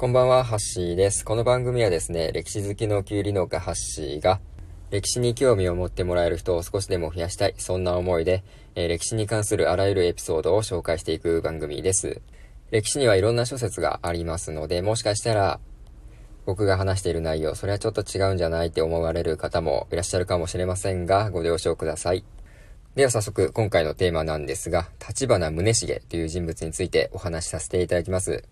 こんばんは、ハッシーです。この番組はですね、歴史好きのキュウリ農家ハッシーが、歴史に興味を持ってもらえる人を少しでも増やしたい、そんな思いで、えー歴史に関するあらゆるエピソードを紹介していく番組です。歴史にはいろんな諸説がありますので、もしかしたら、僕が話している内容、それはちょっと違うんじゃないって思われる方もいらっしゃるかもしれませんが、ご了承ください。では早速、今回のテーマなんですが、立花宗茂という人物についてお話しさせていただきます。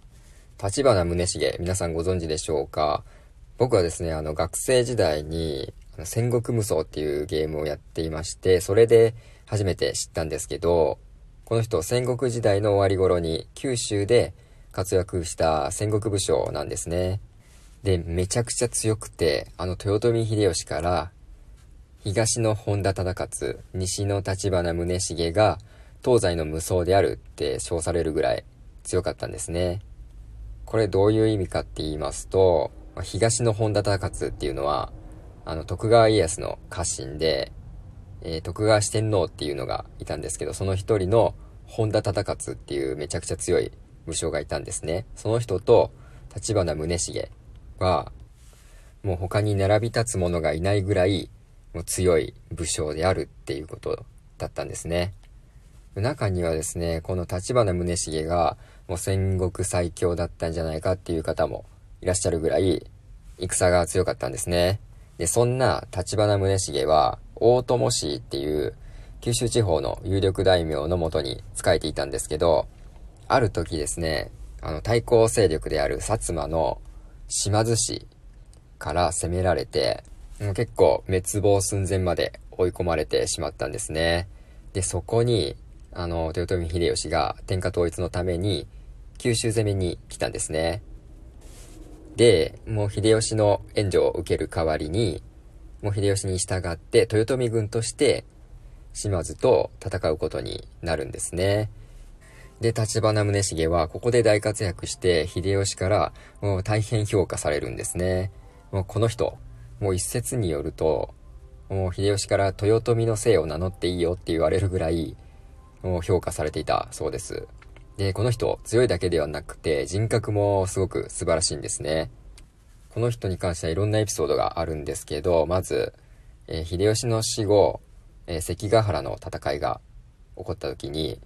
立花宗茂、皆さんご存知でしょうか？僕はですね、あの、学生時代に、戦国無双っていうゲームをやっていまして、それで初めて知ったんですけど、この人、戦国時代の終わり頃に九州で活躍した戦国武将なんですね。で、めちゃくちゃ強くて、あの、豊臣秀吉から、東の本田忠勝、西の立花宗茂が、東西の無双であるって称されるぐらい強かったんですね。これどういう意味かって言いますと、東の本田忠勝っていうのは、あの、徳川家康の家臣で、えー徳川四天王っていうのがいたんですけど、その一人の本田忠勝っていうめちゃくちゃ強い武将がいたんですね。その人と立花宗茂は、もう他に並び立つ者がいないぐらい、もう強い武将であるっていうことだったんですね。中にはですね、この立花宗茂がもう戦国最強だったんじゃないかっていう方もいらっしゃるぐらい戦が強かったんですね。で、そんな立花宗茂は大友氏っていう九州地方の有力大名のもとに仕えていたんですけど、ある時ですね、あの対抗勢力である薩摩の島津氏から攻められて、もう結構滅亡寸前まで追い込まれてしまったんですね。で、そこに、あの、豊臣秀吉が天下統一のために九州攻めに来たんですね。で、もう秀吉の援助を受ける代わりに、もう秀吉に従って豊臣軍として島津と戦うことになるんですね。で、立花宗茂はここで大活躍して秀吉からもう大変評価されるんですね。もうこの人、もう一説によると、もう秀吉から豊臣の姓を名乗っていいよって言われるぐらい、もう評価されていたそうです。で、この人、強いだけではなくて、人格もすごく素晴らしいんですね。この人に関してはいろんなエピソードがあるんですけど、まず、えー秀吉の死後、えー関ヶ原の戦いが起こった時に、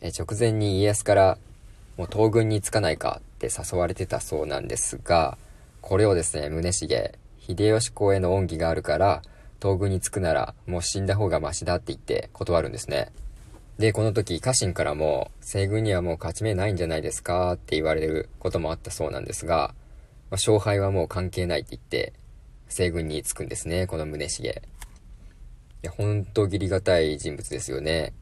えー直前に家康から、もう東軍に着かないかって誘われてたそうなんですが、これをですね、宗茂、秀吉公への恩義があるから、東軍に着くならもう死んだ方がマシだって言って断るんですね。で、この時家臣からも、西軍にはもう勝ち目ないんじゃないですかって言われることもあったそうなんですが、まあ勝敗はもう関係ないって言って、西軍に着くんですね、この宗茂。いや、ほんと義理がたい人物ですよね。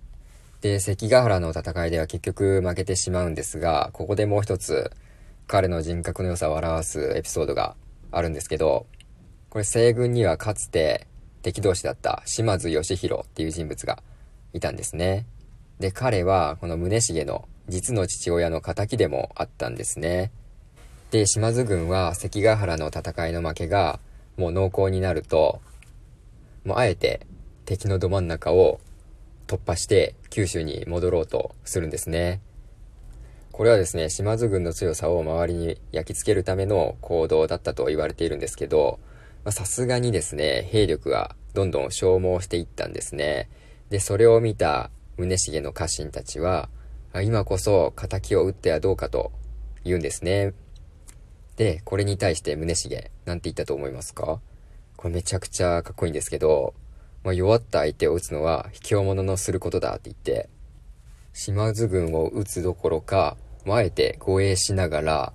で、関ヶ原の戦いでは結局負けてしまうんですが、ここでもう一つ、彼の人格の良さを表すエピソードがあるんですけど、これ西軍にはかつて敵同士だった島津義弘っていう人物がいたんですね。で、彼はこの宗茂の実の父親の仇でもあったんですね。で、島津軍は関ヶ原の戦いの負けがもう濃厚になると、もうあえて敵のど真ん中を突破して九州に戻ろうとするんですね。これはですね、島津軍の強さを周りに焼き付けるための行動だったと言われているんですけど、さすがにですね、兵力がどんどん消耗していったんですね。で、それを見た宗茂の家臣たちは、今こそ仇を撃ってはどうかと言うんですね。で、これに対して宗茂、なんて言ったと思いますか？これめちゃくちゃかっこいいんですけど、まあ、弱った相手を撃つのは卑怯者のすることだって言って、島津軍を撃つどころか、もうあえて護衛しながら、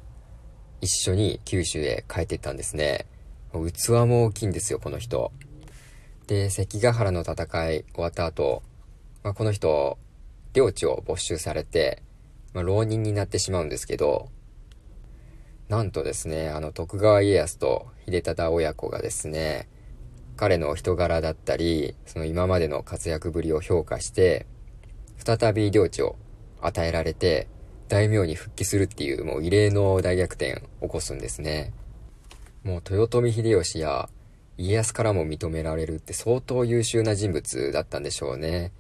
一緒に九州へ帰っていったんですね。器も大きいんですよ、この人。で、関ヶ原の戦い終わった後、まあ、この人、領地を没収されて、まあ、浪人になってしまうんですけど、なんとですね、あの徳川家康と秀忠親子がですね、彼の人柄だったり、その今までの活躍ぶりを評価して、再び領地を与えられて、大名に復帰するっていうもう異例の大逆転を起こすんですね。もう豊臣秀吉や家康からも認められるって相当優秀な人物だったんでしょうね。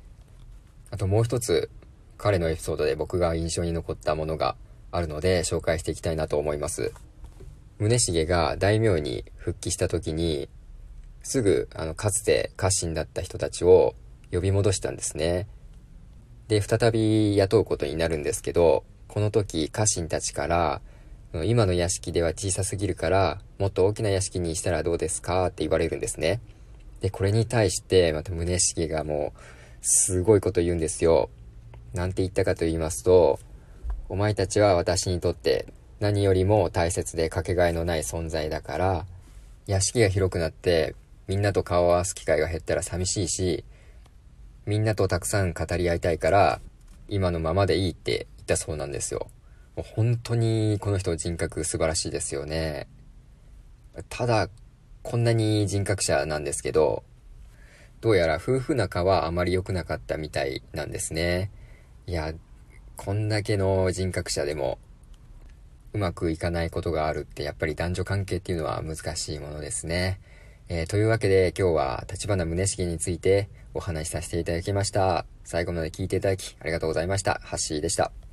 あともう一つ、彼のエピソードで僕が印象に残ったものがあるので紹介していきたいなと思います。宗重が大名に復帰した時に、すぐ、あの、かつて家臣だった人たちを呼び戻したんですね。で、再び雇うことになるんですけど、この時家臣たちから、今の屋敷では小さすぎるから、もっと大きな屋敷にしたらどうですか？って言われるんですね。で、これに対して、また宗重がもう、すごいこと言うんですよ。なんて言ったかと言いますと、お前たちは私にとって何よりも大切でかけがえのない存在だから、屋敷が広くなってみんなと顔を合わす機会が減ったら寂しいし、みんなとたくさん語り合いたいから、今のままでいいって言ったそうなんですよ。もう本当にこの人人格素晴らしいですよね。ただ、こんなに人格者なんですけど、どうやら夫婦仲はあまり良くなかったみたいなんですね。いや、こんだけの人格者でもうまくいかないことがあるってやっぱり男女関係っていうのは難しいものですね。えー、というわけで今日は立花宗茂についてお話しさせていただきました。最後まで聞いていただきありがとうございました。ハッシーでした。